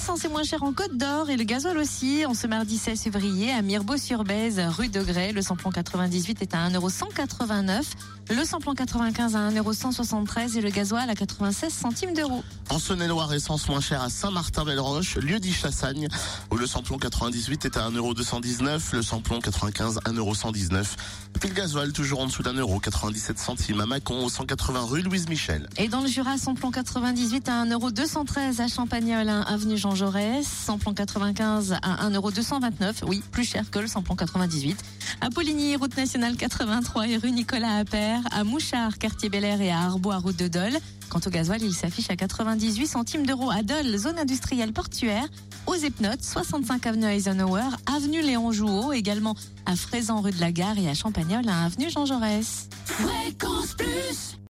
L'essence est moins chère en Côte d'Or et le gasoil aussi. En ce mardi 16 février, à Mirbeau-sur-Bèze, rue de Grès, le samplon 98 est à 1,189€. Le samplon 95 à 1,173€ et le gasoil à 96 centimes d'euros. En Saône-et-Loire, essence moins chère à Saint-Martin-Belle-Roche, lieu dit Chassagne, où le samplon 98 est à 1,219€, le samplon 95 1,119€. Et puis le gasoil toujours en dessous d'un euro, 97 centimes à Mâcon, au 180 rue Louise Michel. Et dans le Jura, samplon 98 à 1,213€ à Champagnol, hein, avenue Jean Jaurès. Samplon 95 à 1,229€. Oui, plus cher que le samplon 98. À Poligny, route nationale 83 et rue Nicolas Appert. À Mouchard, quartier Bel Air et à Arbois, route de Dole. Quant au gasoil, il s'affiche à 98 centimes d'euros à Dole, zone industrielle portuaire. Aux Epnotes, 65 avenue Eisenhower, avenue Léon Jouot, également à Fraisan rue de la Gare et à Champagnol, à avenue Jean Jaurès. Fréquence Plus